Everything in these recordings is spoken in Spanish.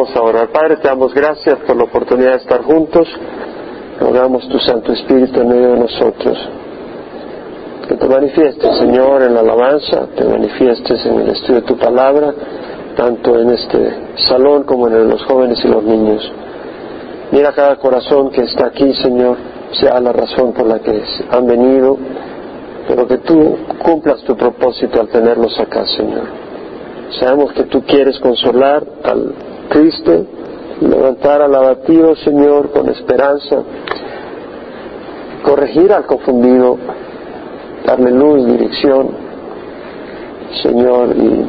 Vamos a orar. Padre, te damos gracias por la oportunidad de estar juntos. Rogamos tu Santo Espíritu en medio de nosotros. Que te manifiestes, Señor, en la alabanza, te manifiestes en el estudio de tu palabra, tanto en este salón como en los jóvenes y los niños. Mira cada corazón que está aquí, Señor, sea la razón por la que han venido, pero que tú cumplas tu propósito al tenerlos acá, Señor. Sabemos que tú quieres consolar al triste, levantar al abatido, Señor, con esperanza, corregir al confundido, darle luz, dirección, Señor, y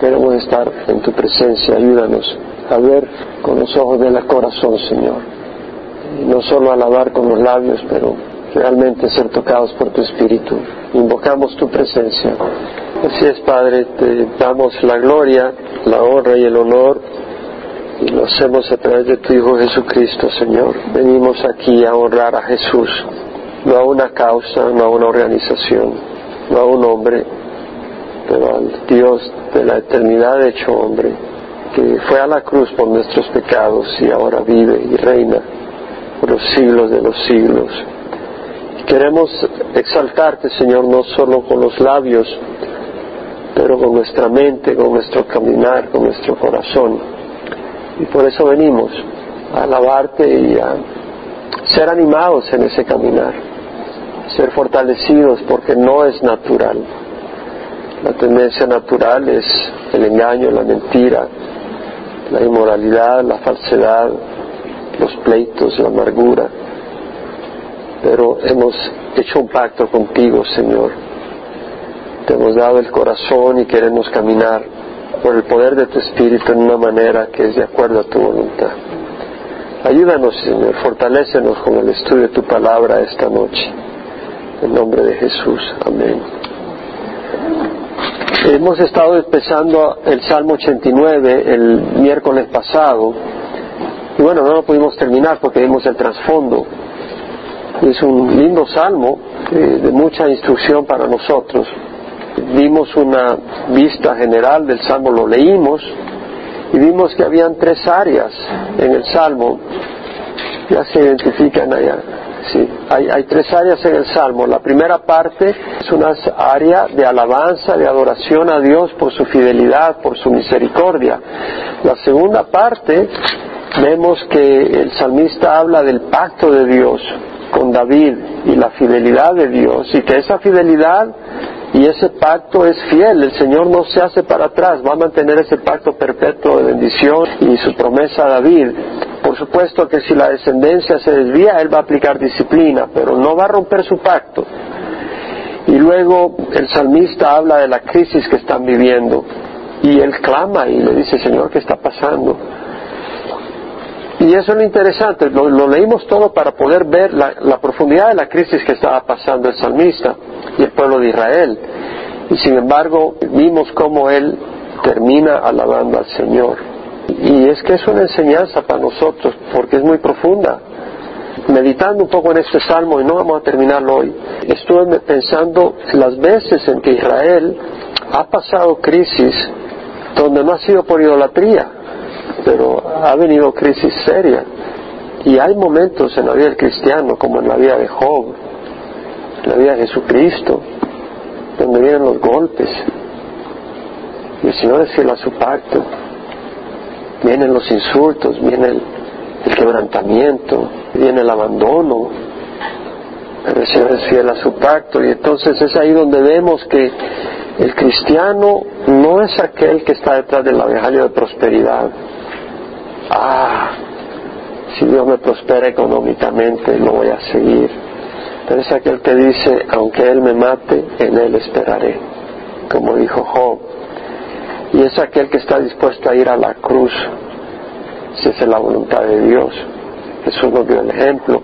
queremos estar en tu presencia, ayúdanos a ver con los ojos del corazón, Señor, y no solo alabar con los labios, pero realmente ser tocados por tu Espíritu. Invocamos tu presencia. Así es, Padre, te damos la gloria, la honra y el honor y lo hacemos a través de tu Hijo Jesucristo, Señor. Venimos aquí a honrar a Jesús, no a una causa, no a una organización, no a un hombre, pero al Dios de la eternidad hecho hombre, que fue a la cruz por nuestros pecados y ahora vive y reina por los siglos de los siglos. Queremos exaltarte, Señor, no solo con los labios, pero con nuestra mente, con nuestro caminar, con nuestro corazón y por eso venimos a alabarte y a ser animados en ese caminar, ser fortalecidos porque no es natural. La tendencia natural es el engaño, la mentira, la inmoralidad, la falsedad, los pleitos, la amargura. Pero hemos hecho un pacto contigo, Señor. Te hemos dado el corazón y queremos caminar por el poder de tu Espíritu en una manera que es de acuerdo a tu voluntad. Ayúdanos, Señor, fortalécenos con el estudio de tu palabra esta noche. En nombre de Jesús. Amén. Hemos estado empezando el Salmo 89 el miércoles pasado. Y bueno, no lo pudimos terminar porque vimos el trasfondo. Es un lindo salmo eh, de mucha instrucción para nosotros dimos una vista general del Salmo, lo leímos y vimos que habían tres áreas en el Salmo, ya se identifican allá. Sí, hay, hay, tres áreas en el Salmo. La primera parte es una área de alabanza, de adoración a Dios por su fidelidad, por su misericordia. La segunda parte vemos que el salmista habla del pacto de Dios con David y la fidelidad de Dios y que esa fidelidad y ese pacto es fiel, el Señor no se hace para atrás, va a mantener ese pacto perpetuo de bendición y su promesa a David. Por supuesto que si la descendencia se desvía, Él va a aplicar disciplina, pero no va a romper su pacto. Y luego el salmista habla de la crisis que están viviendo y él clama y le dice, Señor, ¿qué está pasando? Y eso es lo interesante, lo, leímos todo para poder ver la, profundidad de la crisis que estaba pasando el salmista y el pueblo de Israel. Y sin embargo, vimos cómo él termina alabando al Señor. Y es que es una enseñanza para nosotros, porque es muy profunda. Meditando un poco en este salmo, y no vamos a terminarlo hoy, estuve pensando las veces en que Israel ha pasado crisis donde no ha sido por idolatría, pero ha venido crisis seria. Y hay momentos en la vida del cristiano, como en la vida de Job, en la vida de Jesucristo, donde vienen los golpes. Y el Señor es fiel a su pacto. Vienen los insultos, viene el, quebrantamiento, viene el abandono. Pero el Señor es fiel a su pacto. Y entonces es ahí donde vemos que el cristiano no es aquel que está detrás del evangelio de prosperidad ah, si Dios me prospera económicamente, lo voy a seguir. Pero es aquel que dice, aunque Él me mate, en Él esperaré, como dijo Job. Y es aquel que está dispuesto a ir a la cruz, si es la voluntad de Dios. Jesús nos dio el ejemplo.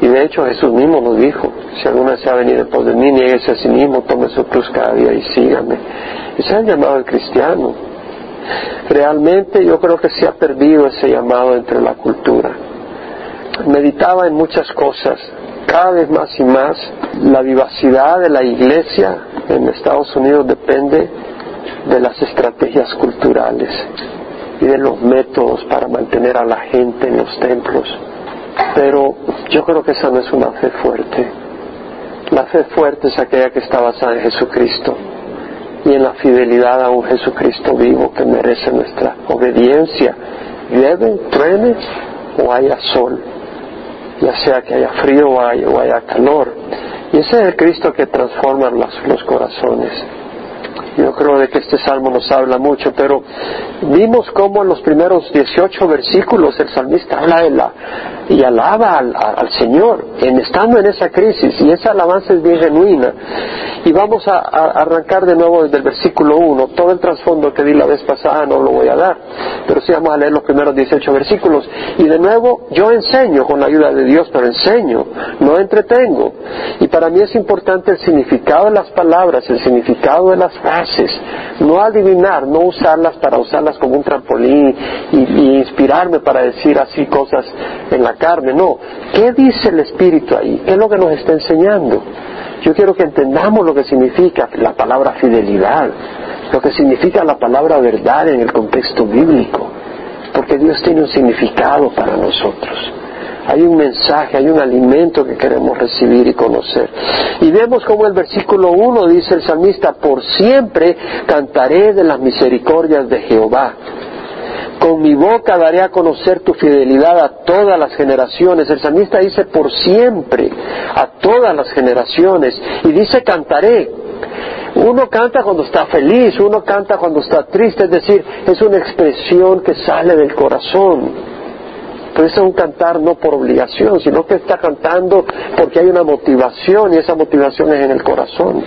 Y de hecho Jesús mismo nos dijo, si alguna se ha venido después de mí, nieguese a sí mismo, tome su cruz cada día y sígame. Ese es el llamado al cristiano. Realmente yo creo que se ha perdido ese llamado entre la cultura. Meditaba en muchas cosas, cada vez más y más la vivacidad de la iglesia en Estados Unidos depende de las estrategias culturales. y de los métodos para mantener a la gente en los templos. Pero yo creo que esa no es una fe fuerte. La fe fuerte es aquella que está basada en Jesucristo y en la fidelidad a un Jesucristo vivo que merece nuestra obediencia. Llueve, truene o haya sol, ya sea que haya frío o haya, calor. Y ese es el Cristo que transforma los corazones. Yo creo de que este salmo nos habla mucho, pero vimos cómo en los primeros 18 versículos el salmista habla de la, y alaba al, Señor, en, estando en esa crisis, y esa alabanza es bien genuina. Y vamos a, arrancar de nuevo desde el versículo 1. Todo el trasfondo que di la vez pasada no lo voy a dar, pero sí vamos a leer los primeros 18 versículos. Y de nuevo, yo enseño con la ayuda de Dios, pero enseño, no entretengo. Y para mí es importante el significado de las palabras, el significado de las frases no adivinar, no usarlas para usarlas como un trampolín y, inspirarme para decir así cosas en la carne, no. ¿Qué dice el Espíritu ahí? ¿Qué es lo que nos está enseñando? Yo quiero que entendamos lo que significa la palabra fidelidad, lo que significa la palabra verdad en el contexto bíblico, porque Dios tiene un significado para nosotros hay un mensaje, hay un alimento que queremos recibir y conocer. Y vemos como el versículo 1 dice el salmista, por siempre cantaré de las misericordias de Jehová. Con mi boca daré a conocer tu fidelidad a todas las generaciones. El salmista dice por siempre, a todas las generaciones. Y dice cantaré. Uno canta cuando está feliz, uno canta cuando está triste, es decir, es una expresión que sale del corazón. Entonces es un cantar no por obligación, sino que está cantando porque hay una motivación y esa motivación es en el corazón.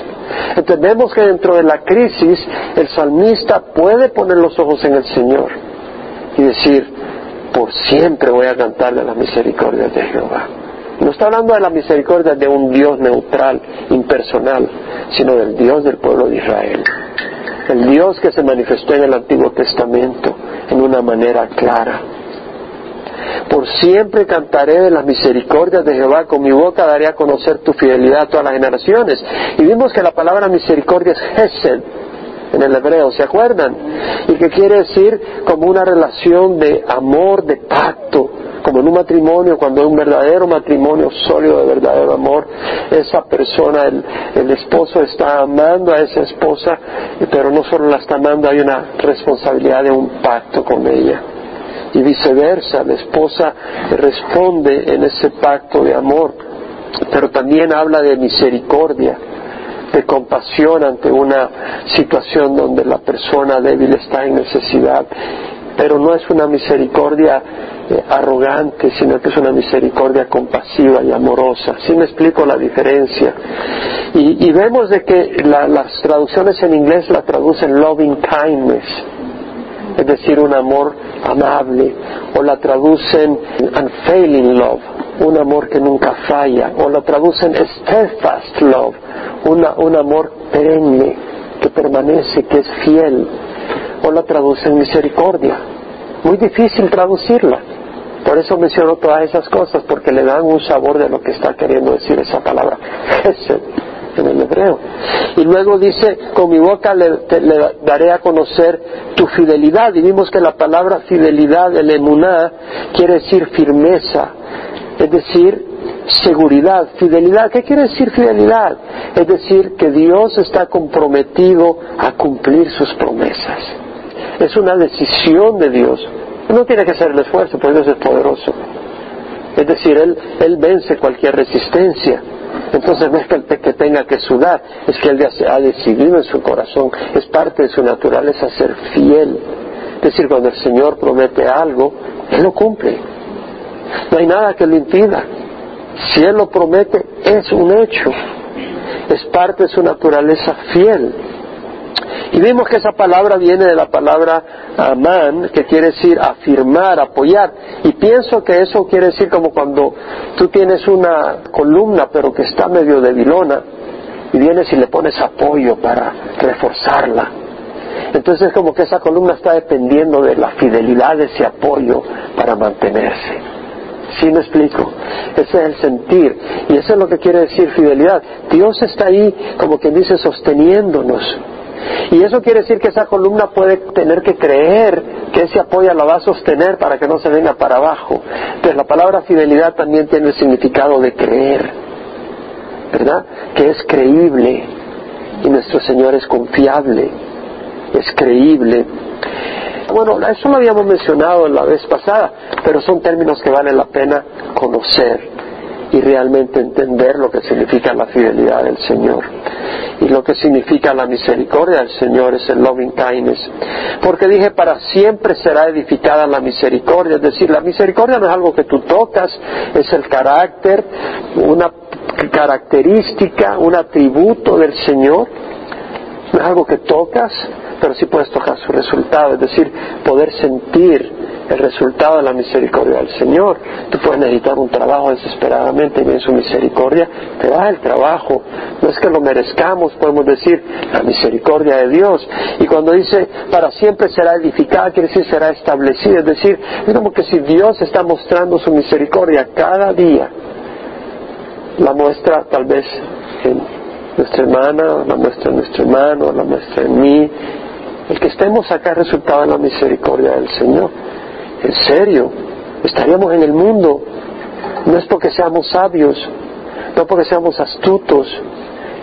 Entendemos que dentro de la crisis el salmista puede poner los ojos en el Señor y decir, por siempre voy a cantar de las misericordias de Jehová. No está hablando de la misericordia de un Dios neutral, impersonal, sino del Dios del pueblo de Israel. El Dios que se manifestó en el Antiguo Testamento en una manera clara por siempre cantaré de las misericordias de Jehová, con mi boca daré a conocer tu fidelidad a todas las generaciones. Y vimos que la palabra misericordia es Hesed en el hebreo, ¿se acuerdan? Y que quiere decir como una relación de amor, de pacto, como en un matrimonio, cuando hay un verdadero matrimonio sólido de verdadero amor, esa persona, el, el, esposo está amando a esa esposa, pero no solo la está amando, hay una responsabilidad de un pacto con ella y viceversa, la esposa responde en ese pacto de amor, pero también habla de misericordia, de compasión ante una situación donde la persona débil está en necesidad, pero no es una misericordia eh, arrogante, sino que es una misericordia compasiva y amorosa. ¿Sí me explico la diferencia? Y, vemos de que las traducciones en inglés la traducen loving kindness, es decir, un amor amable, o la traducen unfailing love, un amor que nunca falla, o la traducen steadfast love, un amor perenne, que permanece, que es fiel, o la traducen misericordia. Muy difícil traducirla. Por eso menciono todas esas cosas, porque le dan un sabor de lo que está queriendo decir esa palabra en el hebreo. Y luego dice, con mi boca le, daré a conocer tu fidelidad. Y vimos que la palabra fidelidad, el emuná, quiere decir firmeza, es decir, seguridad, fidelidad. ¿Qué quiere decir fidelidad? Es decir, que Dios está comprometido a cumplir sus promesas. Es una decisión de Dios. No tiene que hacer el esfuerzo, porque Dios es poderoso. Es decir, Él, él vence cualquier resistencia. Entonces no es que, tenga que sudar, es que él ha decidido en su corazón, es parte de su naturaleza ser fiel. Es decir, cuando el Señor promete algo, Él lo cumple. No hay nada que lo impida. Si Él lo promete, es un hecho. Es parte de su naturaleza fiel. Y vimos que esa palabra viene de la palabra amán, que quiere decir afirmar, apoyar. Y pienso que eso quiere decir como cuando tú tienes una columna pero que está medio debilona y vienes y le pones apoyo para reforzarla. Entonces es como que esa columna está dependiendo de la fidelidad de ese apoyo para mantenerse. ¿Sí me explico? Ese es el sentir. Y eso es lo que quiere decir fidelidad. Dios está ahí, como quien dice, sosteniéndonos y eso quiere decir que esa columna puede tener que creer que ese apoya la va a sostener para que no se venga para abajo. Entonces la palabra fidelidad también tiene el significado de creer, ¿verdad? Que es creíble y nuestro Señor es confiable, es creíble. Bueno, eso lo habíamos mencionado la vez pasada, pero son términos que vale la pena conocer y realmente entender lo que significa la fidelidad del Señor. Y lo que significa la misericordia del Señor es el loving kindness. Porque dije, para siempre será edificada la misericordia. Es decir, la misericordia no es algo que tú tocas, es el carácter, una característica, un atributo del Señor. No es algo que tocas, pero sí puedes tocar su resultado, es decir, poder sentir el resultado de la misericordia del Señor. Tú puedes necesitar un trabajo desesperadamente y en su misericordia te da el trabajo. No es que lo merezcamos, podemos decir la misericordia de Dios. Y cuando dice para siempre será edificada, quiere decir será establecida. Es decir, es como que si Dios está mostrando su misericordia cada día, la muestra tal vez en nuestra hermana, la muestra en nuestro hermano, la muestra en mí. El que estemos acá es resultado de la misericordia del Señor. En serio, estaríamos en el mundo. No es porque seamos sabios, no porque seamos astutos,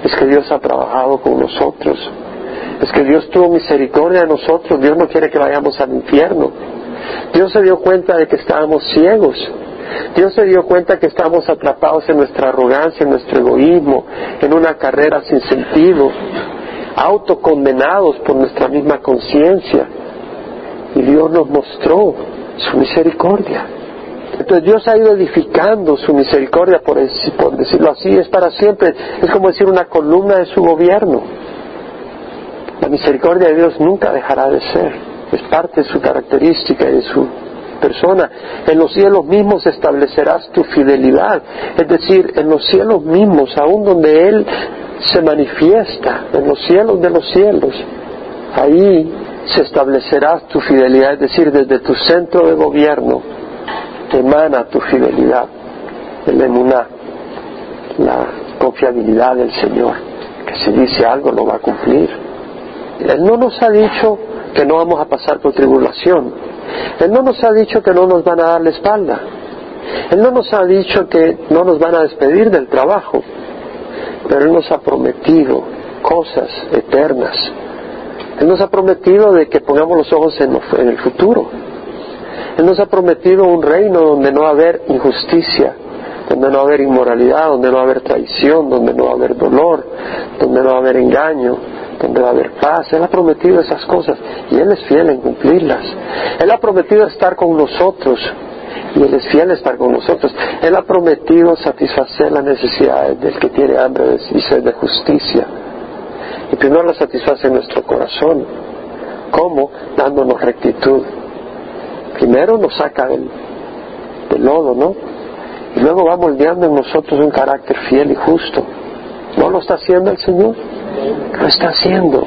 es que Dios ha trabajado con nosotros. Es que Dios tuvo misericordia de nosotros. Dios no quiere que vayamos al infierno. Dios se dio cuenta de que estábamos ciegos. Dios se dio cuenta que estábamos atrapados en nuestra arrogancia, en nuestro egoísmo, en una carrera sin sentido, autocondenados por nuestra misma conciencia. Y Dios nos mostró su misericordia. Entonces Dios ha ido edificando su misericordia, por, decirlo así, es para siempre. Es como decir una columna de su gobierno. La misericordia de Dios nunca dejará de ser. Es parte de su característica y de su persona. En los cielos mismos establecerás tu fidelidad. Es decir, en los cielos mismos, aún donde Él se manifiesta, en los cielos de los cielos, ahí se establecerá tu fidelidad, es decir, desde tu centro de gobierno emana tu fidelidad, el emuná, la confiabilidad del Señor, que si dice algo lo va a cumplir. Él no nos ha dicho que no vamos a pasar por tribulación. Él no nos ha dicho que no nos van a dar la espalda. Él no nos ha dicho que no nos van a despedir del trabajo. Pero Él nos ha prometido cosas eternas él nos ha prometido de que pongamos los ojos en, el futuro. Él nos ha prometido un reino donde no va a haber injusticia, donde no va a haber inmoralidad, donde no va a haber traición, donde no va a haber dolor, donde no va a haber engaño, donde va a haber paz. Él ha prometido esas cosas y Él es fiel en cumplirlas. Él ha prometido estar con nosotros y Él es fiel estar con nosotros. Él ha prometido satisfacer las necesidades del que tiene hambre y sed de justicia y primero la satisface nuestro corazón. ¿Cómo? Dándonos rectitud. Primero nos saca del, lodo, ¿no? Y luego va moldeando en nosotros un carácter fiel y justo. ¿No lo está haciendo el Señor? Lo está haciendo.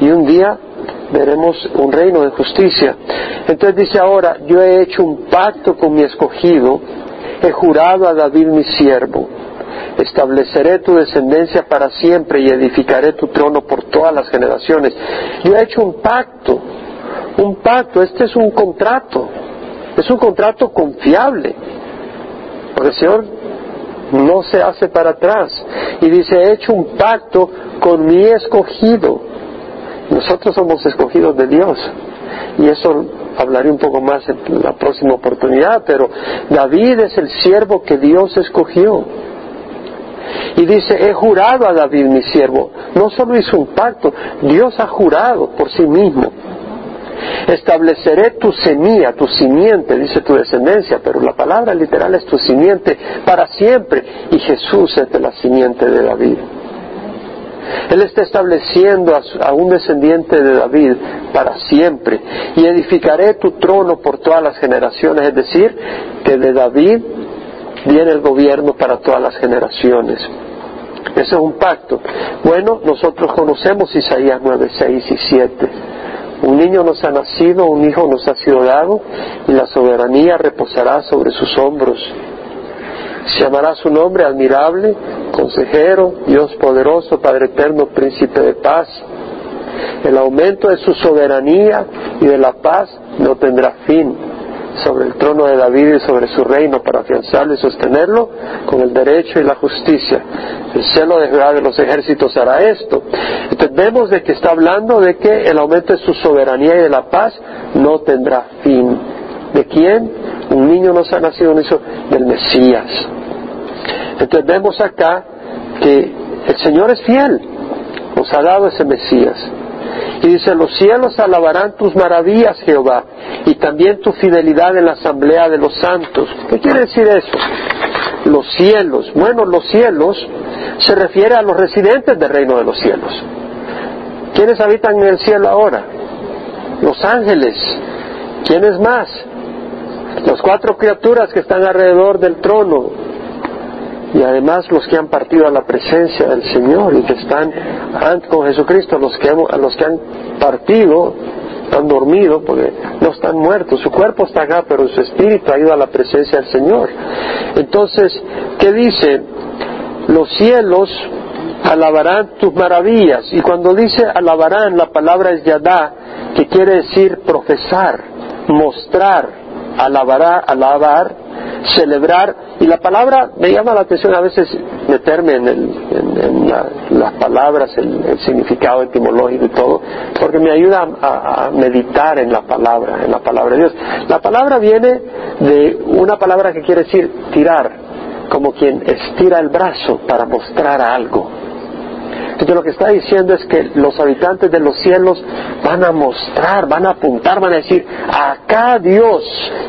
Y un día veremos un reino de justicia. Entonces dice ahora, yo he hecho un pacto con mi escogido, he jurado a David mi siervo estableceré tu descendencia para siempre y edificaré tu trono por todas las generaciones. Yo he hecho un pacto, un pacto, este es un contrato, es un contrato confiable, porque el Señor no se hace para atrás y dice, he hecho un pacto con mi escogido. Nosotros somos escogidos de Dios y eso hablaré un poco más en la próxima oportunidad, pero David es el siervo que Dios escogió. Y dice, he jurado a David mi siervo. No solo hizo un pacto, Dios ha jurado por sí mismo. Estableceré tu semilla, tu simiente, dice tu descendencia, pero la palabra literal es tu simiente para siempre. Y Jesús es de la simiente de David. Él está estableciendo a, un descendiente de David para siempre. Y edificaré tu trono por todas las generaciones, es decir, que de David viene el gobierno para todas las generaciones. Ese es un pacto. Bueno, nosotros conocemos Isaías 9, 6 y 7. Un niño nos ha nacido, un hijo nos ha sido dado, y la soberanía reposará sobre sus hombros. Se llamará su nombre admirable, consejero, Dios poderoso, Padre eterno, príncipe de paz. el aumento de su soberanía y de la paz no tendrá fin sobre el trono de David y sobre su reino para afianzarlo y sostenerlo con el derecho y la justicia. El celo de de los ejércitos hará esto. Entonces vemos de que está hablando de que el aumento de su soberanía y de la paz no tendrá fin. ¿De quién? Un niño nos ha nacido un hijo del Mesías. Entonces vemos acá que el Señor es fiel, nos ha dado ese Mesías. Y dice, los cielos alabarán tus maravillas, Jehová, y también tu fidelidad en la asamblea de los santos. ¿Qué quiere decir eso? Los cielos. Bueno, los cielos se refiere a los residentes del reino de los cielos. ¿Quiénes habitan en el cielo ahora? Los ángeles. ¿Quiénes más? Las cuatro criaturas que están alrededor del trono, y además los que han partido a la presencia del Señor y que están con Jesucristo, los que, los que han partido, han dormido porque no están muertos, su cuerpo está acá, pero su espíritu ha ido a la presencia del Señor. Entonces, ¿qué dice? Los cielos alabarán tus maravillas. Y cuando dice alabarán, la palabra es yadá, que quiere decir profesar, mostrar, alabará, alabar, celebrar, y la palabra me llama la atención a veces meterme en, las palabras, el, significado etimológico y todo, porque me ayuda a, meditar en la palabra, en la palabra de Dios. La palabra viene de una palabra que quiere decir tirar, como quien estira el brazo para mostrar algo. Entonces lo que está diciendo es que los habitantes de los cielos van a mostrar, van a apuntar, van a decir, acá Dios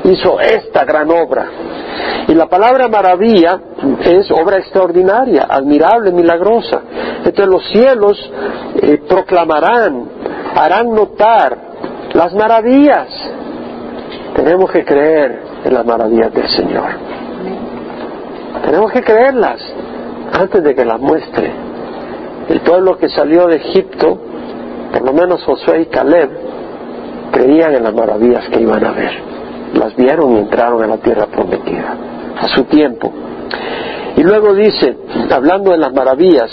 hizo esta gran obra. Y la palabra maravilla es obra extraordinaria, admirable, milagrosa. Entonces los cielos eh, proclamarán, harán notar las maravillas. Tenemos que creer en las maravillas del Señor. Tenemos que creerlas antes de que las muestre el pueblo que salió de Egipto, por lo menos Josué y Caleb, creían en las maravillas que iban a ver. Las vieron y entraron en la tierra prometida, a su tiempo. Y luego dice, hablando de las maravillas,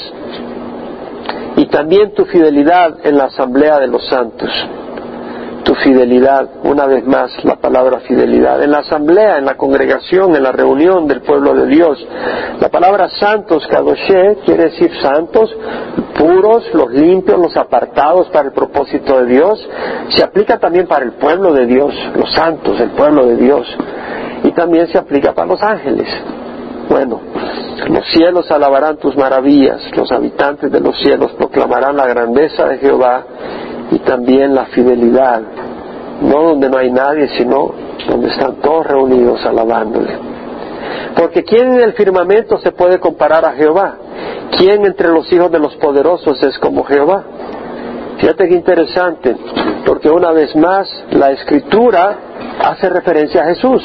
y también tu fidelidad en la asamblea de los santos tu fidelidad, una vez más la palabra fidelidad, en la asamblea, en la congregación, en la reunión del pueblo de Dios. La palabra santos, kadoshé, quiere decir santos, puros, los limpios, los apartados para el propósito de Dios. Se aplica también para el pueblo de Dios, los santos, el pueblo de Dios. Y también se aplica para los ángeles. Bueno, los cielos alabarán tus maravillas, los habitantes de los cielos proclamarán la grandeza de Jehová y también la fidelidad, no donde no hay nadie, sino donde están todos reunidos alabándole. Porque ¿quién en el firmamento se puede comparar a Jehová? ¿Quién entre los hijos de los poderosos es como Jehová? Fíjate qué interesante, porque una vez más la escritura hace referencia a Jesús.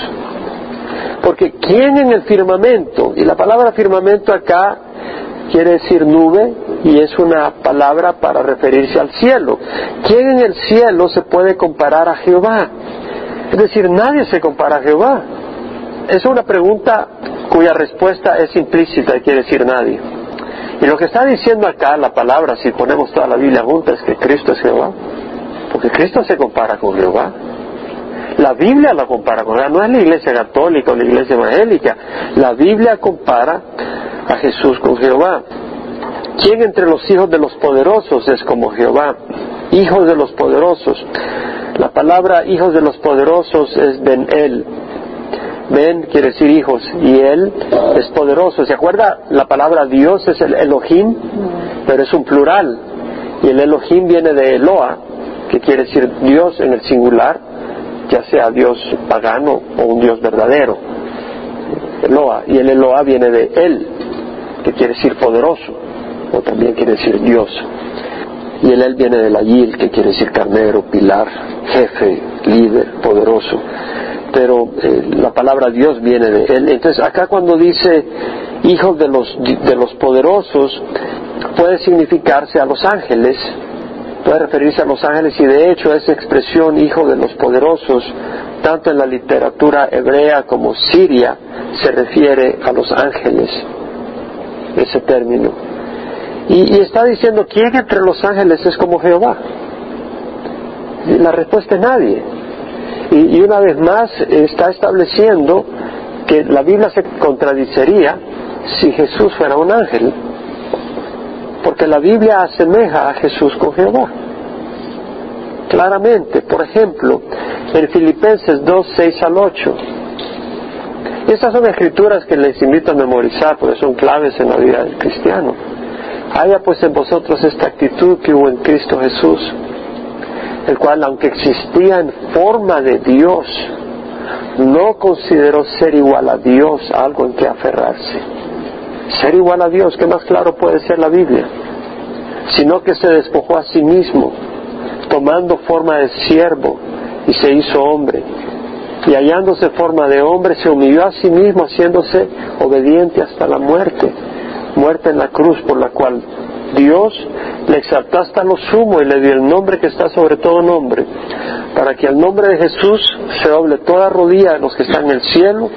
Porque ¿quién en el firmamento? Y la palabra firmamento acá quiere decir nube y es una palabra para referirse al cielo. ¿Quién en el cielo se puede comparar a Jehová? Es decir, nadie se compara a Jehová. Es una pregunta cuya respuesta es implícita y quiere decir nadie. Y lo que está diciendo acá la palabra, si ponemos toda la Biblia junta, es que Cristo es Jehová. Porque Cristo se compara con Jehová. La Biblia la compara con Jehová. No es la iglesia católica o la iglesia evangélica. La Biblia compara a Jesús con Jehová. ¿Quién entre los hijos de los poderosos es como Jehová? Hijos de los poderosos. La palabra hijos de los poderosos es Ben-El. Ben quiere decir hijos y él es poderoso. ¿Se acuerda? La palabra Dios es el Elohim, pero es un plural. Y el Elohim viene de Eloa, que quiere decir Dios en el singular, ya sea Dios pagano o un Dios verdadero. Eloa. Y el Eloa viene de él, que quiere decir poderoso, o también quiere decir Dios. Y el él viene de la Yil, que quiere decir carnero, pilar, jefe, líder, poderoso. Pero eh, la palabra Dios viene de él. Entonces acá cuando dice hijos de los, de los poderosos, puede significarse a los ángeles, puede referirse a los ángeles y de hecho esa expresión hijo de los poderosos, tanto en la literatura hebrea como siria, se refiere a los ángeles ese término. Y, está diciendo, ¿quién entre los ángeles es como Jehová? La respuesta es nadie. Y, y una vez más está estableciendo que la Biblia se contradicería si Jesús fuera un ángel, porque la Biblia asemeja a Jesús con Jehová. Claramente, por ejemplo, en Filipenses 2, 6 al 8. Estas son escrituras que les invito a memorizar porque son claves en la vida del cristiano. Haya pues en vosotros esta actitud que hubo en Cristo Jesús, el cual aunque existía en forma de Dios, no consideró ser igual a Dios algo en que aferrarse. Ser igual a Dios, ¿qué más claro puede ser la Biblia? Sino que se despojó a sí mismo, tomando forma de siervo y se hizo hombre. Y hallándose forma de hombre, se humilló a sí mismo, haciéndose obediente hasta la muerte, muerte en la cruz por la cual Dios le exaltó hasta lo sumo y le dio el nombre que está sobre todo nombre, para que al nombre de Jesús se doble toda rodilla de los que están en el cielo,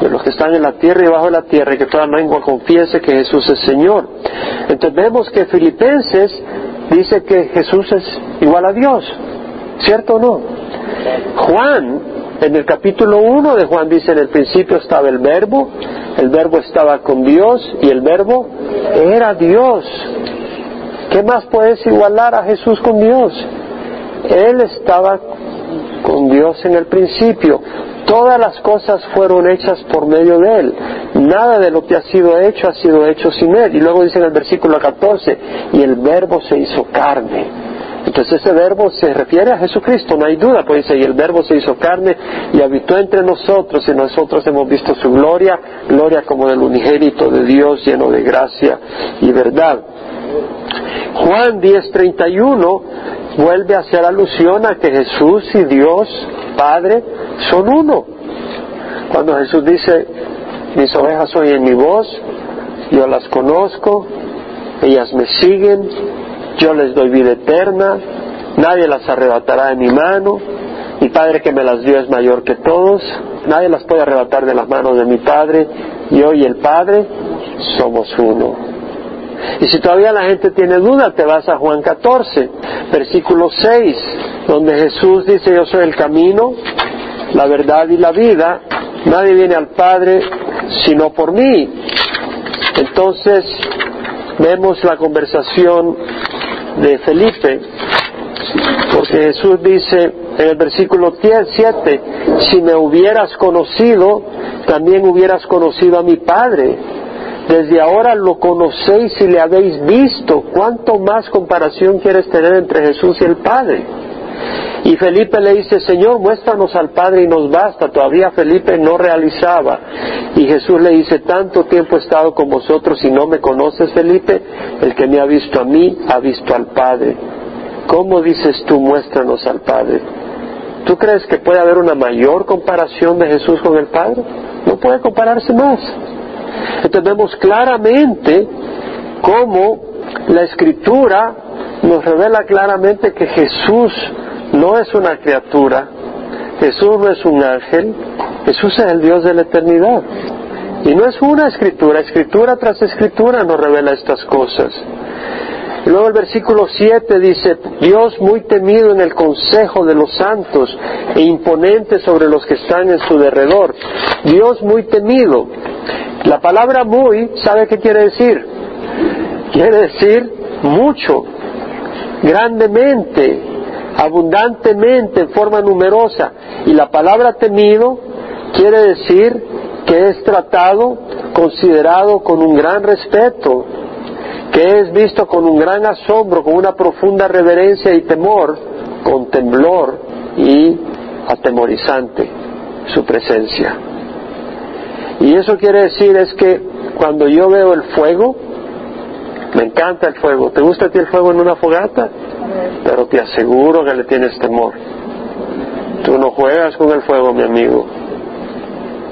de los que están en la tierra y bajo la tierra, y que toda lengua confiese que Jesús es Señor. Entonces vemos que Filipenses dice que Jesús es igual a Dios, ¿cierto o no? Juan, en el capítulo 1 de Juan dice, en el principio estaba el verbo, el verbo estaba con Dios y el verbo era Dios. ¿Qué más puedes igualar a Jesús con Dios? Él estaba con Dios en el principio. Todas las cosas fueron hechas por medio de Él. Nada de lo que ha sido hecho ha sido hecho sin Él. Y luego dice en el versículo 14, y el verbo se hizo carne. Entonces ese verbo se refiere a Jesucristo, no hay duda, pues dice, y el verbo se hizo carne y habitó entre nosotros y nosotros hemos visto su gloria, gloria como del unigénito de Dios lleno de gracia y verdad. Juan 10:31 vuelve a hacer alusión a que Jesús y Dios Padre son uno. Cuando Jesús dice, mis ovejas oyen mi voz, yo las conozco, ellas me siguen, yo les doy vida eterna, nadie las arrebatará de mi mano, mi Padre que me las dio es mayor que todos, nadie las puede arrebatar de las manos de mi Padre, yo y el Padre somos uno. Y si todavía la gente tiene duda, te vas a Juan 14, versículo 6, donde Jesús dice, yo soy el camino, la verdad y la vida, nadie viene al Padre sino por mí. Entonces, vemos la conversación de Felipe, porque Jesús dice en el versículo 7, si me hubieras conocido, también hubieras conocido a mi Padre. Desde ahora lo conocéis y le habéis visto. ¿Cuánto más comparación quieres tener entre Jesús y el Padre? Y Felipe le dice, Señor, muéstranos al Padre y nos basta. Todavía Felipe no realizaba. Y Jesús le dice, tanto tiempo he estado con vosotros y no me conoces, Felipe. El que me ha visto a mí, ha visto al Padre. ¿Cómo dices tú, muéstranos al Padre? ¿Tú crees que puede haber una mayor comparación de Jesús con el Padre? No puede compararse más. Entonces vemos claramente cómo la Escritura nos revela claramente que Jesús no es una criatura, Jesús no es un ángel, Jesús es el Dios de la eternidad. Y no es una escritura, escritura tras escritura nos revela estas cosas. Y luego el versículo 7 dice, Dios muy temido en el consejo de los santos e imponente sobre los que están en su derredor. Dios muy temido. La palabra muy, ¿sabe qué quiere decir? Quiere decir mucho, grandemente, abundantemente, en forma numerosa. Y la palabra temido quiere decir que es tratado, considerado con un gran respeto, que es visto con un gran asombro, con una profunda reverencia y temor, con temblor y atemorizante su presencia. Y eso quiere decir es que cuando yo veo el fuego, me encanta el fuego. ¿Te gusta a ti el fuego en una fogata? Pero te aseguro que le tienes temor. Tú no juegas con el fuego, mi amigo.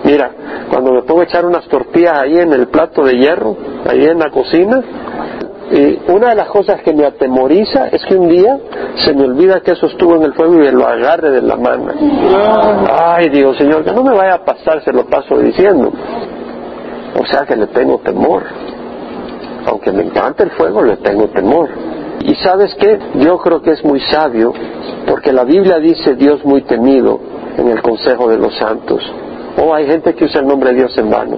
Mira, cuando me pongo a echar unas tortillas ahí en el plato de hierro, ahí en la cocina, y una de las cosas que me atemoriza es que un día se me olvida que eso estuvo en el fuego y me lo agarre de la mano. Ay, Dios, Señor, que no me vaya a pasar, se lo paso diciendo. O sea que le tengo temor. Aunque me encanta el fuego, le tengo temor. Y sabes qué? Yo creo que es muy sabio, porque la Biblia dice Dios muy temido en el consejo de los santos. O oh, hay gente que usa el nombre de Dios en vano,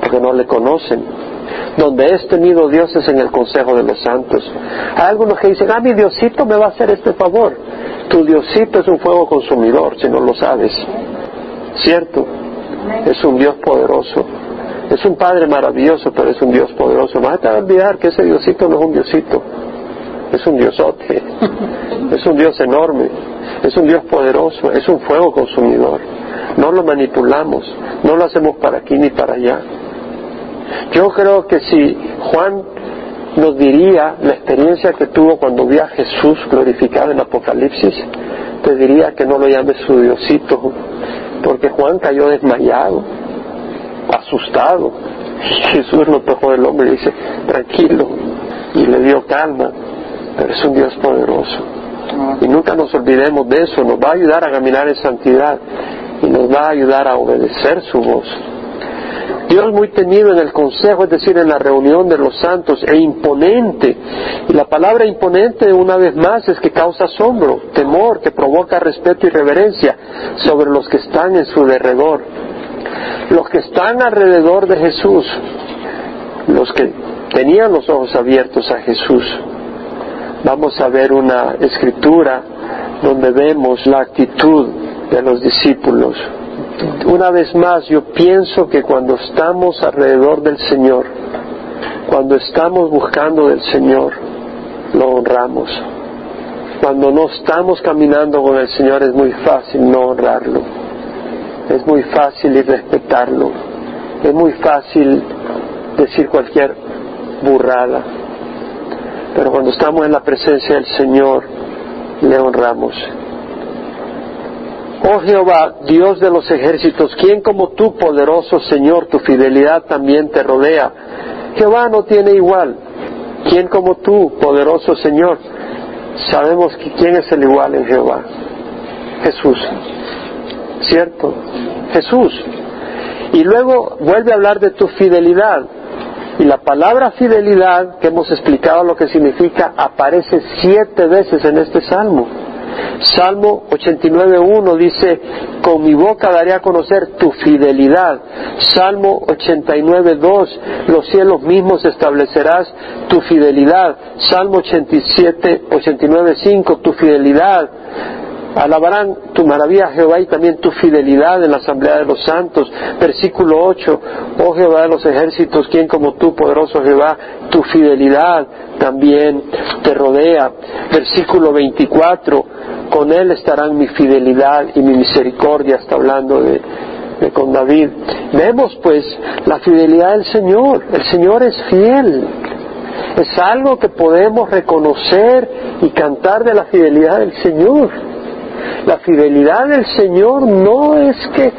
porque no le conocen. Donde es temido Dios es en el consejo de los santos. Hay algunos que dicen, ah, mi Diosito me va a hacer este favor. Tu Diosito es un fuego consumidor, si no lo sabes. ¿Cierto? Es un Dios poderoso. Es un Padre maravilloso, pero es un Dios poderoso. Vas a olvidar que ese Diosito no es un Diosito. Es un Diosote. Es un Dios enorme. Es un Dios poderoso. Es un fuego consumidor. No lo manipulamos. No lo hacemos para aquí ni para allá. Yo creo que si Juan nos diría la experiencia que tuvo cuando vio a Jesús glorificado en Apocalipsis, te diría que no lo llames su Diosito, porque Juan cayó desmayado, asustado. Jesús lo tocó del hombre y dice, tranquilo, y le dio calma, pero es un Dios poderoso. Y nunca nos olvidemos de eso, nos va a ayudar a caminar en santidad y nos va a ayudar a obedecer su voz. Dios muy temido en el consejo, es decir, en la reunión de los santos, e imponente. Y la palabra imponente, una vez más, es que causa asombro, temor, que provoca respeto y reverencia sobre los que están en su derredor. Los que están alrededor de Jesús, los que tenían los ojos abiertos a Jesús. Vamos a ver una escritura donde vemos la actitud de los discípulos una vez más, yo pienso que cuando estamos alrededor del Señor, cuando estamos buscando del Señor, lo honramos. Cuando no estamos caminando con el Señor es muy fácil no honrarlo. Es muy fácil irrespetarlo. Es muy fácil decir cualquier burrada. Pero cuando estamos en la presencia del Señor, le honramos. Oh Jehová, Dios de los ejércitos, ¿quién como tú, poderoso Señor, tu fidelidad también te rodea? Jehová no tiene igual. ¿Quién como tú, poderoso Señor? Sabemos que quién es el igual en Jehová. Jesús. ¿Cierto? Jesús. Y luego vuelve a hablar de tu fidelidad. Y la palabra fidelidad, que hemos explicado lo que significa, aparece siete veces en este salmo. Salmo 89.1 dice, con mi boca daré a conocer tu fidelidad. Salmo 89.2, los cielos mismos establecerás tu fidelidad. Salmo 87, 89.5, tu fidelidad. Alabarán tu maravilla, Jehová, y también tu fidelidad en la asamblea de los santos. Versículo 8, oh Jehová de los ejércitos, quien como tú, poderoso Jehová, tu fidelidad también te rodea. Versículo 24, con él estarán mi fidelidad y mi misericordia, está hablando de, de con David. Vemos pues la fidelidad del Señor, el Señor es fiel. Es algo que podemos reconocer y cantar de la fidelidad del Señor. La fidelidad del Señor no es que,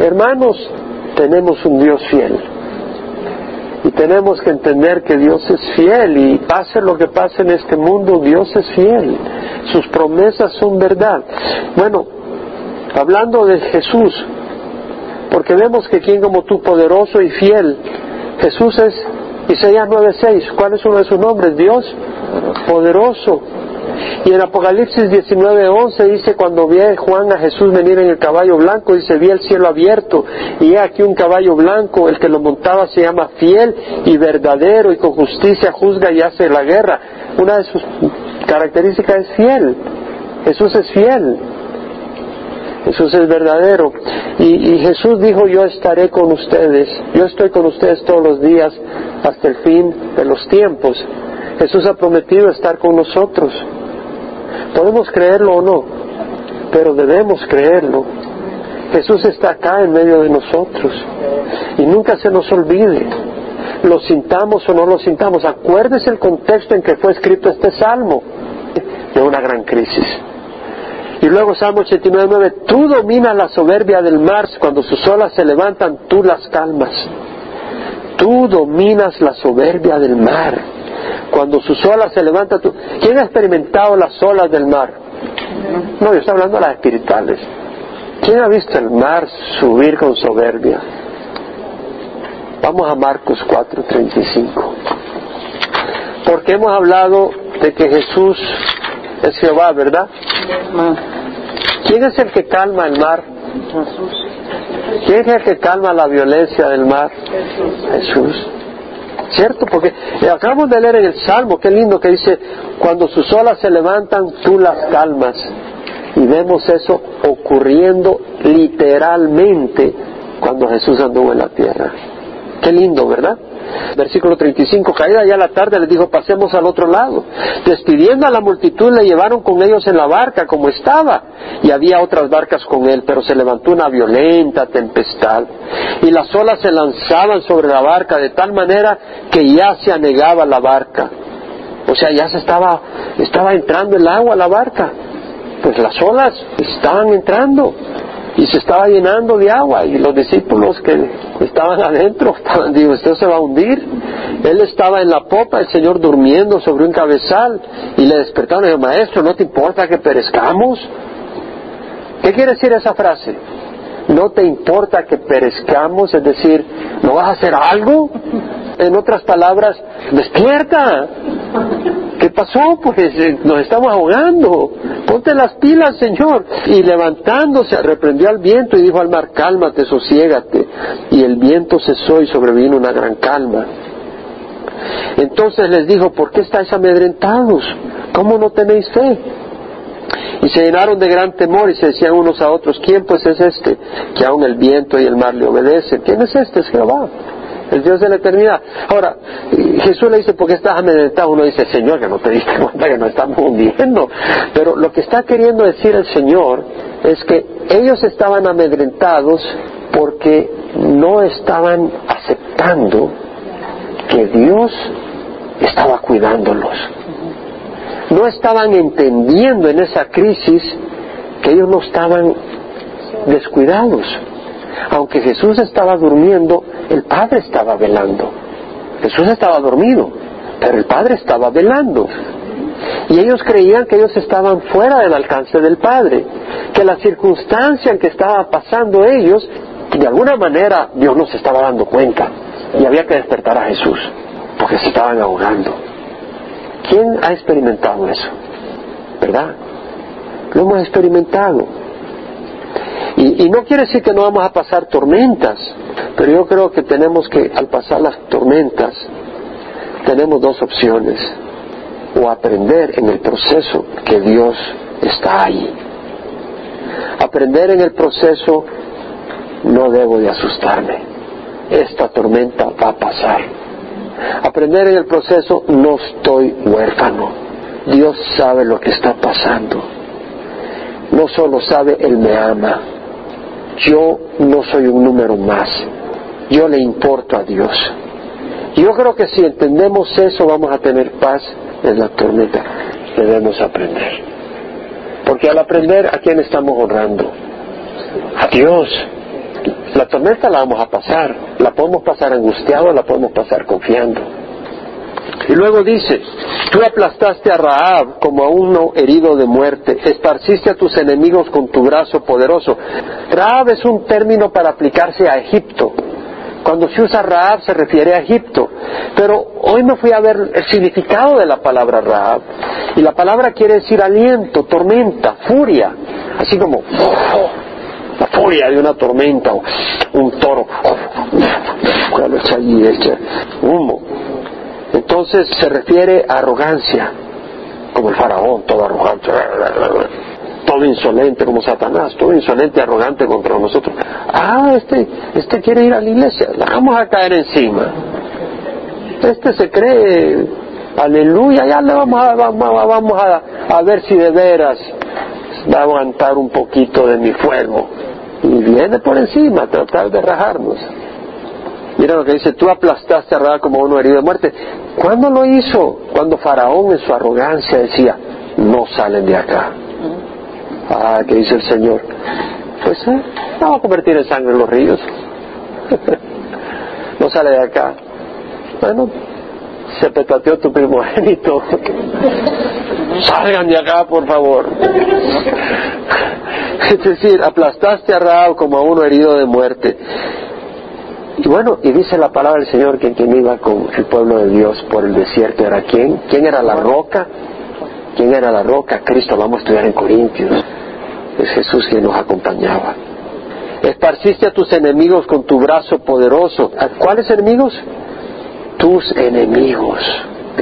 hermanos, tenemos un Dios fiel. Y tenemos que entender que Dios es fiel y pase lo que pase en este mundo, Dios es fiel. Sus promesas son verdad. Bueno, hablando de Jesús, porque vemos que quien como tú, poderoso y fiel, Jesús es Isaías 9:6. ¿Cuál es uno de sus nombres? Dios poderoso y en Apocalipsis 19:11 dice, cuando vi Juan a Jesús venir en el caballo blanco, dice, vi el cielo abierto y he aquí un caballo blanco, el que lo montaba se llama fiel y verdadero y con justicia juzga y hace la guerra. Una de sus características es fiel. Jesús es fiel. Jesús es verdadero. Y, Jesús dijo, yo estaré con ustedes, yo estoy con ustedes todos los días hasta el fin de los tiempos. Jesús ha prometido estar con nosotros. Podemos creerlo o no, pero debemos creerlo. Jesús está acá en medio de nosotros y nunca se nos olvide. Lo sintamos o no lo sintamos. Acuérdese el contexto en que fue escrito este salmo de una gran crisis. Y luego Salmo 89.9, tú dominas la soberbia del mar, cuando sus olas se levantan, tú las calmas. Tú dominas la soberbia del mar. Cuando sus olas se levantan, tú... ¿quién ha experimentado las olas del mar? No, yo estoy hablando de las espirituales. ¿Quién ha visto el mar subir con soberbia? Vamos a Marcos 4:35. ¿Por porque hemos hablado de que Jesús es Jehová, ¿verdad? ¿Quién es el que calma el mar? ¿Quién es el que calma la violencia del mar? Jesús. ¿Cierto? Porque acabamos de leer en el Salmo, qué lindo que dice, cuando sus olas se levantan, tú las calmas. Y vemos eso ocurriendo literalmente cuando Jesús anduvo en la tierra. Qué lindo, ¿verdad? Versículo 35, caída ya la tarde les dijo, pasemos al otro lado. Despidiendo a la multitud le llevaron con ellos en la barca como estaba. Y había otras barcas con él, pero se levantó una violenta tempestad. Y las olas se lanzaban sobre la barca de tal manera que ya se anegaba la barca. O sea, ya se estaba, estaba entrando el agua a la barca. Pues las olas estaban entrando y se estaba llenando de agua y los discípulos que estaban adentro estaban, digo, usted se va a hundir. Él estaba en la popa, el Señor durmiendo sobre un cabezal y le despertaron y dijo, maestro, ¿no te importa que perezcamos? ¿Qué quiere decir esa frase? ¿No te importa que perezcamos? Es decir, ¿no vas a hacer algo? En otras palabras, despierta. ¿Qué pasó? Pues eh, nos estamos ahogando. Ponte las pilas, Señor. Y levantándose, reprendió al viento y dijo al mar, cálmate, sosiégate. Y el viento cesó y sobrevino una gran calma. Entonces les dijo, ¿por qué estáis amedrentados? ¿Cómo no tenéis fe? Y se llenaron de gran temor y se decían unos a otros, ¿quién pues es este? Que aun el viento y el mar le obedecen. ¿Quién es este? Es Jehová el Dios de la eternidad. Ahora, Jesús le dice, ¿por qué estás amedrentado? Uno dice, Señor, que no te diste cuenta que nos estamos hundiendo. Pero lo que está queriendo decir el Señor es que ellos estaban amedrentados porque no estaban aceptando que Dios estaba cuidándolos. No estaban entendiendo en esa crisis que ellos no estaban descuidados. Aunque Jesús estaba durmiendo, el Padre estaba velando. Jesús estaba dormido, pero el Padre estaba velando. Y ellos creían que ellos estaban fuera del alcance del Padre, que la circunstancia en que estaba pasando ellos, de alguna manera Dios no se estaba dando cuenta y había que despertar a Jesús, porque se estaban ahogando. ¿Quién ha experimentado eso? ¿Verdad? Lo hemos experimentado. Y, no quiere decir que no vamos a pasar tormentas, pero yo creo que tenemos que, al pasar las tormentas, tenemos dos opciones. O aprender en el proceso que Dios está ahí. Aprender en el proceso, no debo de asustarme. Esta tormenta va a pasar. Aprender en el proceso, no estoy huérfano. Dios sabe lo que está pasando. No solo sabe, Él me ama yo no soy un número más, yo le importo a Dios. Yo creo que si entendemos eso vamos a tener paz en la tormenta. Debemos aprender. Porque al aprender, ¿a quién estamos honrando? A Dios. La tormenta la vamos a pasar. La podemos pasar angustiado, la podemos pasar confiando. Y luego dice, tú aplastaste a Raab como a uno herido de muerte, esparciste a tus enemigos con tu brazo poderoso. Raab es un término para aplicarse a Egipto. Cuando se usa Raab se refiere a Egipto. Pero hoy me fui a ver el significado de la palabra Raab. Y la palabra quiere decir aliento, tormenta, furia. Así como la furia de una tormenta, o un toro, cuando echa allí, echa humo. Entonces se refiere a arrogancia, como el faraón, todo arrogante, todo insolente como Satanás, todo insolente y arrogante contra nosotros. Ah, este, este quiere ir a la iglesia, la vamos a caer encima. Este se cree, aleluya, ya le vamos a, vamos, vamos a ver si de veras va a aguantar un poquito de mi fuego. Y viene por encima a tratar de rajarnos. Mira lo que dice, tú aplastaste a Raab como uno herido de muerte. ¿Cuándo lo hizo? Cuando Faraón en su arrogancia decía, no salen de acá. Ah, ¿qué dice el Señor? Pues eh, va a convertir en sangre los ríos. no sale de acá. Bueno, se petateó tu primogénito. Salgan de acá, por favor. es decir, aplastaste a Raab como a uno herido de muerte. Y bueno, y dice la palabra del Señor que quien iba con el pueblo de Dios por el desierto era quién? ¿Quién era la roca? ¿Quién era la roca? Cristo, vamos a estudiar en Corintios. Es Jesús quien nos acompañaba. Esparciste a tus enemigos con tu brazo poderoso. ¿A cuáles enemigos? Tus enemigos.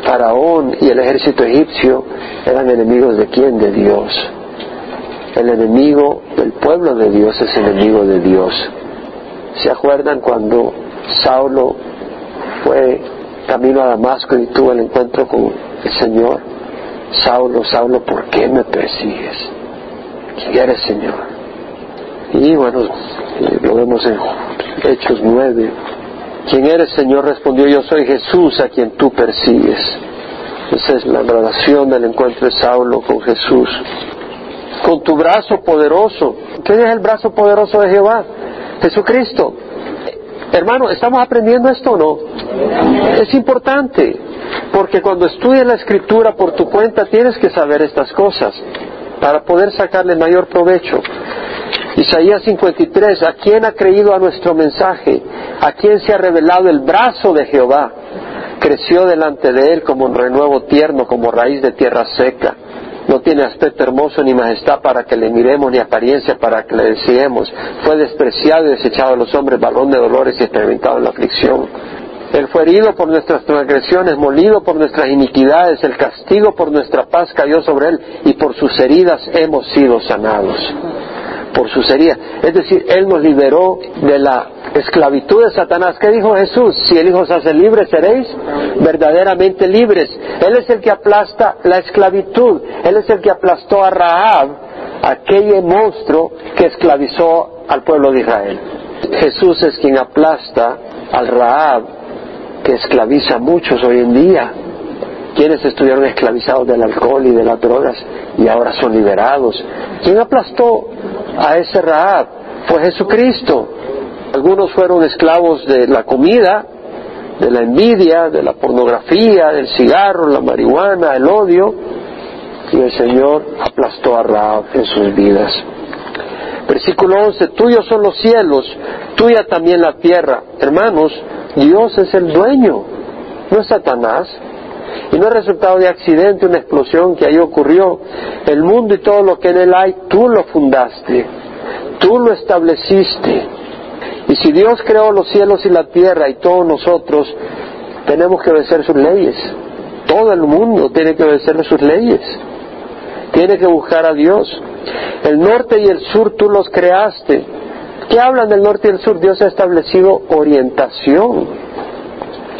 Faraón y el ejército egipcio eran enemigos de quién? De Dios. El enemigo del pueblo de Dios es enemigo de Dios. ¿Se acuerdan cuando Saulo fue camino a Damasco y tuvo el encuentro con el Señor? Saulo, Saulo, ¿por qué me persigues? ¿Quién eres, Señor? Y bueno, lo vemos en Hechos 9. ¿Quién eres, Señor? Respondió, yo soy Jesús a quien tú persigues. Esa es la relación del encuentro de Saulo con Jesús. Con tu brazo poderoso. ¿Quién es el brazo poderoso de Jehová? Jesucristo. Hermano, ¿estamos aprendiendo esto o no? Es importante, porque cuando estudias la escritura por tu cuenta tienes que saber estas cosas para poder sacarle mayor provecho. Isaías 53, ¿a quién ha creído a nuestro mensaje? ¿A quién se ha revelado el brazo de Jehová? Creció delante de él como un renuevo tierno, como raíz de tierra seca no tiene aspecto hermoso ni majestad para que le miremos, ni apariencia para que le deseemos. Fue despreciado y desechado de los hombres, balón de dolores y experimentado en la aflicción. Él fue herido por nuestras transgresiones, molido por nuestras iniquidades, el castigo por nuestra paz cayó sobre él y por sus heridas hemos sido sanados por su heridas. Es decir, Él nos liberó de la esclavitud de Satanás. ¿Qué dijo Jesús? Si el Hijo se hace libre, seréis verdaderamente libres. Él es el que aplasta la esclavitud. Él es el que aplastó a Rahab, aquel monstruo que esclavizó al pueblo de Israel. Jesús es quien aplasta al Rahab que esclaviza a muchos hoy en día quienes estuvieron esclavizados del alcohol y de las drogas y ahora son liberados. ¿Quién aplastó a ese Raab? Fue Jesucristo. Algunos fueron esclavos de la comida, de la envidia, de la pornografía, del cigarro, la marihuana, el odio, y el Señor aplastó a Raab en sus vidas. Versículo 11, tuyos son los cielos, tuya también la tierra. Hermanos, Dios es el dueño, no es Satanás. Y no es resultado de accidente, una explosión que ahí ocurrió. El mundo y todo lo que en él hay, tú lo fundaste, tú lo estableciste. Y si Dios creó los cielos y la tierra y todos nosotros, tenemos que obedecer sus leyes. Todo el mundo tiene que obedecer sus leyes. Tiene que buscar a Dios. El norte y el sur tú los creaste. ¿Qué hablan del norte y el sur? Dios ha establecido orientación.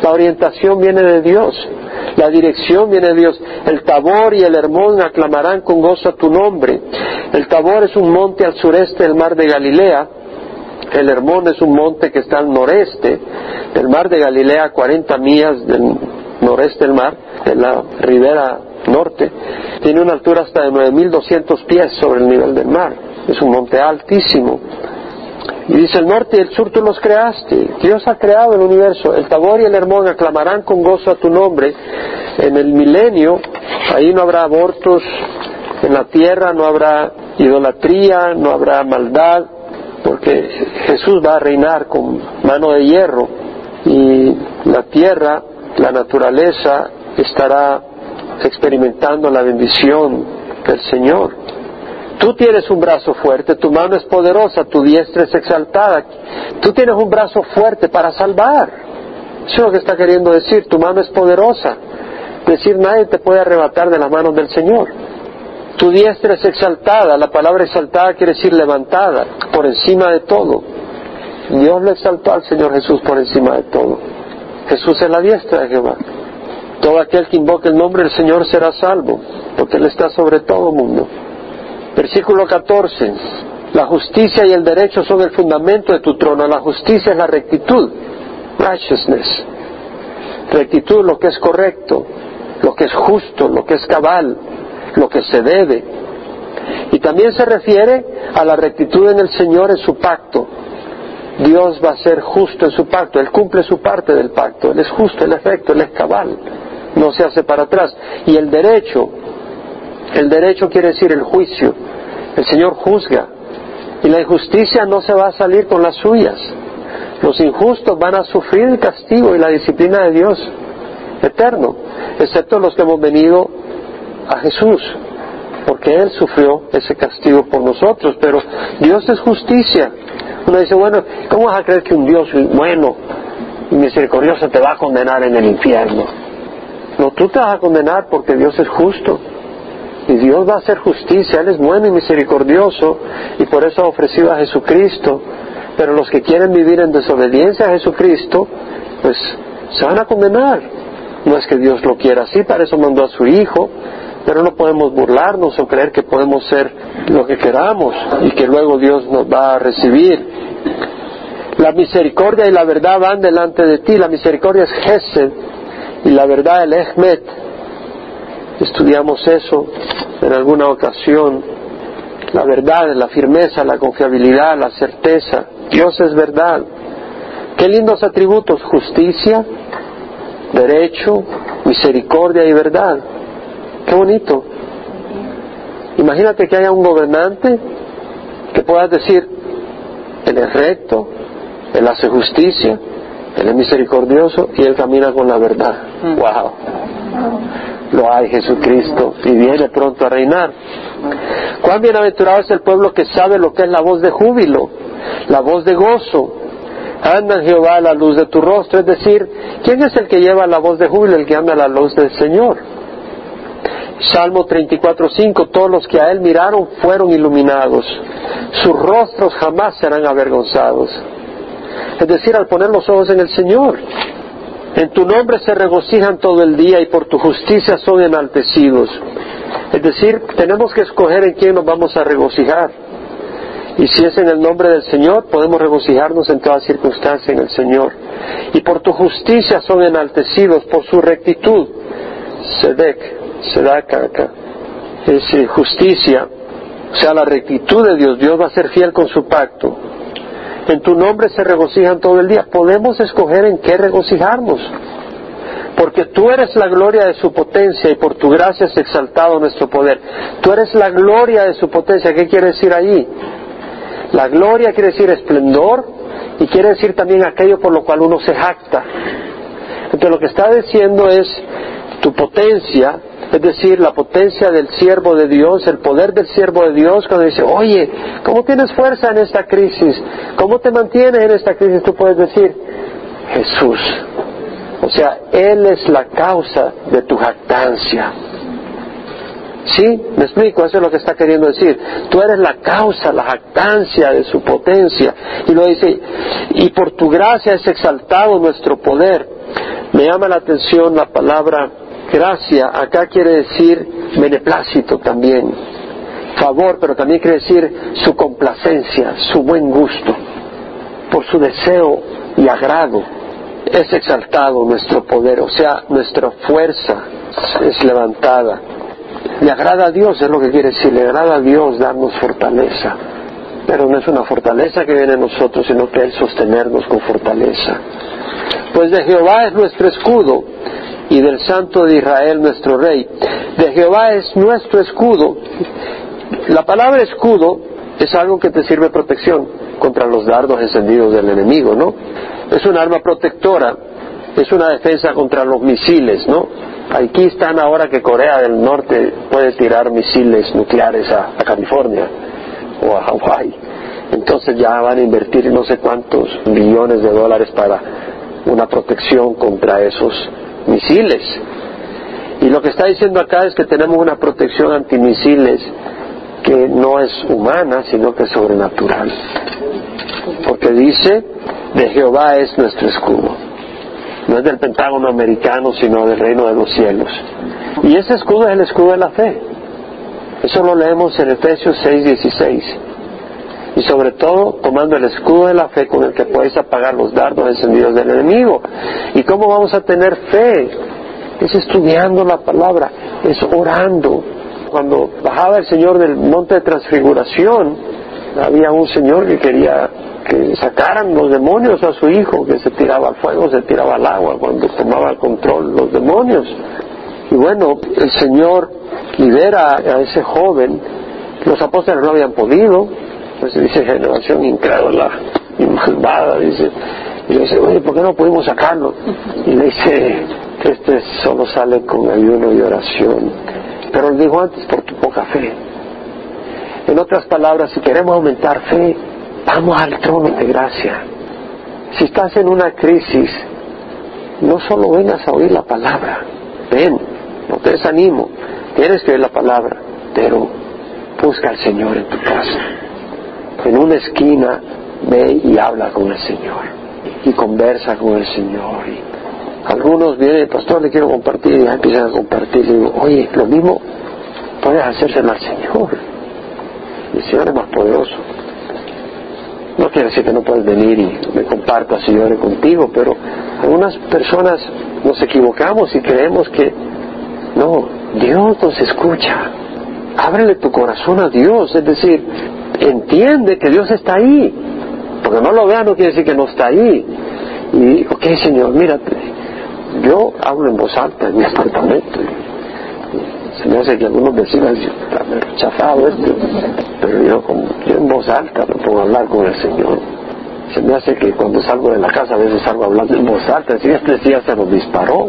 La orientación viene de Dios. La dirección viene de Dios. El Tabor y el Hermón aclamarán con gozo tu nombre. El Tabor es un monte al sureste del mar de Galilea. El Hermón es un monte que está al noreste del mar de Galilea, 40 millas del noreste del mar, en la ribera norte. Tiene una altura hasta de 9.200 pies sobre el nivel del mar. Es un monte altísimo. Y dice, el norte y el sur tú los creaste. Dios ha creado el universo. El Tabor y el Hermón aclamarán con gozo a tu nombre. En el milenio, ahí no habrá abortos en la tierra, no habrá idolatría, no habrá maldad, porque Jesús va a reinar con mano de hierro y la tierra, la naturaleza, estará experimentando la bendición del Señor. Tú tienes un brazo fuerte, tu mano es poderosa, tu diestra es exaltada. Tú tienes un brazo fuerte para salvar. Eso es lo que está queriendo decir, tu mano es poderosa. Decir, nadie te puede arrebatar de las manos del Señor. Tu diestra es exaltada, la palabra exaltada quiere decir levantada, por encima de todo. Dios lo exaltó al Señor Jesús por encima de todo. Jesús es la diestra de Jehová. Todo aquel que invoque el nombre del Señor será salvo, porque Él está sobre todo mundo. Versículo 14. La justicia y el derecho son el fundamento de tu trono. La justicia es la rectitud. Righteousness. Rectitud, lo que es correcto, lo que es justo, lo que es cabal, lo que se debe. Y también se refiere a la rectitud en el Señor en su pacto. Dios va a ser justo en su pacto, Él cumple su parte del pacto, Él es justo, Él es recto, Él es cabal, no se hace para atrás. Y el derecho, el derecho quiere decir el juicio, el Señor juzga y la injusticia no se va a salir con las suyas. Los injustos van a sufrir el castigo y la disciplina de Dios eterno, excepto los que hemos venido a Jesús, porque Él sufrió ese castigo por nosotros, pero Dios es justicia. Uno dice, bueno, ¿cómo vas a creer que un Dios bueno y misericordioso te va a condenar en el infierno? No, tú te vas a condenar porque Dios es justo. Y Dios va a hacer justicia, Él es bueno y misericordioso, y por eso ha ofrecido a Jesucristo. Pero los que quieren vivir en desobediencia a Jesucristo, pues se van a condenar. No es que Dios lo quiera así, para eso mandó a su Hijo, pero no podemos burlarnos o creer que podemos ser lo que queramos y que luego Dios nos va a recibir. La misericordia y la verdad van delante de ti. La misericordia es Gesed y la verdad el Ehmet. Estudiamos eso en alguna ocasión. La verdad, la firmeza, la confiabilidad, la certeza. Dios es verdad. Qué lindos atributos, justicia, derecho, misericordia y verdad. Qué bonito. Imagínate que haya un gobernante que puedas decir, Él es recto, Él hace justicia, Él es misericordioso y Él camina con la verdad. ¡Wow! Lo hay Jesucristo y viene pronto a reinar. Cuán bienaventurado es el pueblo que sabe lo que es la voz de júbilo, la voz de gozo. Anda Jehová a la luz de tu rostro, es decir, ¿quién es el que lleva la voz de júbilo, el que anda la luz del Señor? Salmo 34.5, todos los que a él miraron fueron iluminados, sus rostros jamás serán avergonzados. Es decir, al poner los ojos en el Señor, en tu nombre se regocijan todo el día y por tu justicia son enaltecidos. Es decir, tenemos que escoger en quién nos vamos a regocijar. Y si es en el nombre del Señor, podemos regocijarnos en toda circunstancia en el Señor. Y por tu justicia son enaltecidos, por su rectitud. Sedek, Sedaka, es justicia, o sea, la rectitud de Dios. Dios va a ser fiel con su pacto. En tu nombre se regocijan todo el día. Podemos escoger en qué regocijarnos. Porque tú eres la gloria de su potencia y por tu gracia es exaltado nuestro poder. Tú eres la gloria de su potencia. ¿Qué quiere decir allí? La gloria quiere decir esplendor y quiere decir también aquello por lo cual uno se jacta. Entonces lo que está diciendo es tu potencia es decir, la potencia del siervo de Dios, el poder del siervo de Dios, cuando dice, oye, ¿cómo tienes fuerza en esta crisis? ¿Cómo te mantienes en esta crisis? Tú puedes decir, Jesús. O sea, Él es la causa de tu jactancia. ¿Sí? ¿Me explico? Eso es lo que está queriendo decir. Tú eres la causa, la jactancia de su potencia. Y lo dice, y por tu gracia es exaltado nuestro poder. Me llama la atención la palabra Gracia acá quiere decir beneplácito también, favor, pero también quiere decir su complacencia, su buen gusto, por su deseo y agrado. Es exaltado nuestro poder, o sea, nuestra fuerza es levantada. Le agrada a Dios, es lo que quiere decir, le agrada a Dios darnos fortaleza. Pero no es una fortaleza que viene a nosotros, sino que es sostenernos con fortaleza. Pues de Jehová es nuestro escudo y del Santo de Israel nuestro Rey. De Jehová es nuestro escudo. La palabra escudo es algo que te sirve protección contra los dardos encendidos del enemigo, ¿no? Es un arma protectora, es una defensa contra los misiles, ¿no? Aquí están ahora que Corea del Norte puede tirar misiles nucleares a, California o a Hawái. Entonces ya van a invertir no sé cuántos millones de dólares para una protección contra esos misiles. Y lo que está diciendo acá es que tenemos una protección antimisiles que no es humana, sino que es sobrenatural. Porque dice, de Jehová es nuestro escudo. No es del Pentágono americano, sino del reino de los cielos. Y ese escudo es el escudo de la fe. Eso lo leemos en Efesios 6:16 y sobre todo tomando el escudo de la fe con el que podéis apagar los dardos encendidos del enemigo. ¿Y cómo vamos a tener fe? Es estudiando la palabra, es orando. Cuando bajaba el Señor del monte de transfiguración, había un Señor que quería que sacaran los demonios a su hijo, que se tiraba al fuego, se tiraba al agua, cuando tomaba el control los demonios. Y bueno, el Señor libera a ese joven, los apóstoles no habían podido, pues dice generación incrédula y malvada, dice. Y le dice, oye, ¿por qué no pudimos sacarlo? Y le dice, este solo sale con ayuno y oración. Pero le digo antes, por tu poca fe. En otras palabras, si queremos aumentar fe, vamos al trono de gracia. Si estás en una crisis, no solo vengas a oír la palabra, ven, no te desanimo, tienes que oír la palabra, pero busca al Señor en tu casa. En una esquina, ve y habla con el Señor y conversa con el Señor. Y algunos vienen, pastor, le quiero compartir y ya empiezan a compartir. Y digo, oye, lo mismo puedes hacérselo al Señor. El Señor es más poderoso. No quiere decir que no puedes venir y me compartas y llore contigo, pero algunas personas nos equivocamos y creemos que no, Dios nos escucha. Ábrele tu corazón a Dios, es decir, entiende que Dios está ahí. Porque no lo vea no quiere decir que no está ahí. Y, ok, Señor, mírate, yo hablo en voz alta en mi apartamento. Me hace que algunos vecinos están rechazado esto, pero yo, como, yo en voz alta me pongo a hablar con el Señor. Se me hace que cuando salgo de la casa a veces salgo hablando en voz alta, si este día se nos disparó.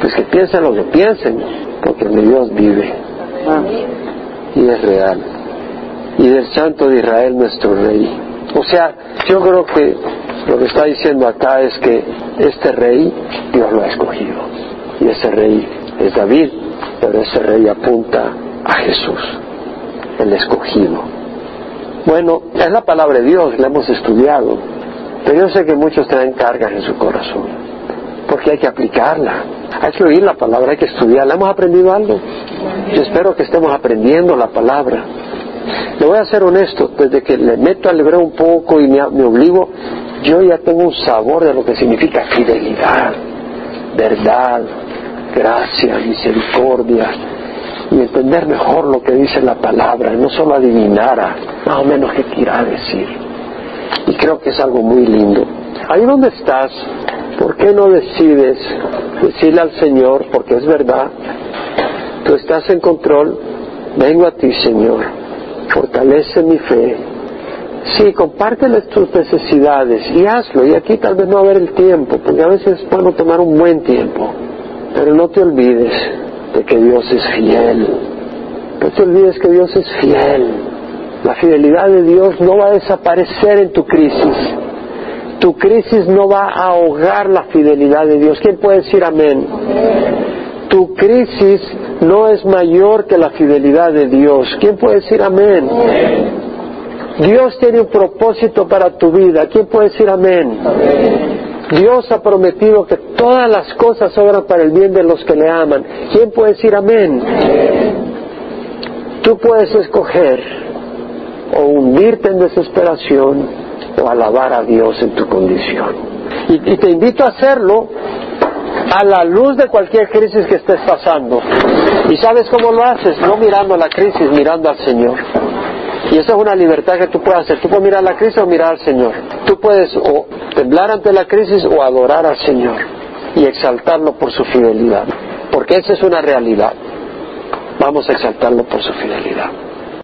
Pues que piensen lo que piensen, porque mi Dios vive y es real. Y del Santo de Israel nuestro Rey. O sea, yo creo que lo que está diciendo acá es que este rey Dios lo ha escogido. Y ese rey es David, pero ese rey apunta a Jesús, el escogido. Bueno, es la palabra de Dios, la hemos estudiado, pero yo sé que muchos traen cargas en su corazón, porque hay que aplicarla, hay que oír la palabra, hay que estudiarla. ¿Hemos aprendido algo? Yo espero que estemos aprendiendo la palabra. Le voy a ser honesto, desde que le meto al hebreo un poco y me, me obligo, yo ya tengo un sabor de lo que significa fidelidad, verdad, gracia, misericordia y entender mejor lo que dice la palabra, no solo adivinara más o menos qué quiera decir. Y creo que es algo muy lindo. Ahí donde estás, ¿por qué no decides decirle al Señor, porque es verdad, tú estás en control, vengo a ti Señor, fortalece mi fe, Sí, compárteles tus necesidades y hazlo. Y aquí tal vez no va a haber el tiempo, porque a veces puedo tomar un buen tiempo. Pero no te olvides de que Dios es fiel. No te olvides que Dios es fiel. La fidelidad de Dios no va a desaparecer en tu crisis. Tu crisis no va a ahogar la fidelidad de Dios. ¿Quién puede decir amén? Tu crisis no es mayor que la fidelidad de Dios. ¿Quién puede decir amén? Dios tiene un propósito para tu vida. ¿Quién puede decir amén? Dios ha prometido que todas las cosas obran para el bien de los que le aman. ¿Quién puede decir amén? Tú puedes escoger o hundirte en desesperación o alabar a Dios en tu condición. Y, te invito a hacerlo a la luz de cualquier crisis que estés pasando. ¿Y sabes cómo lo haces? No mirando la crisis, mirando al Señor. Y esa es una libertad que tú puedes hacer. Tú puedes mirar la crisis o mirar al Señor. Tú puedes o temblar ante la crisis o adorar al Señor y exaltarlo por su fidelidad. Porque esa es una realidad. Vamos a exaltarlo por su fidelidad.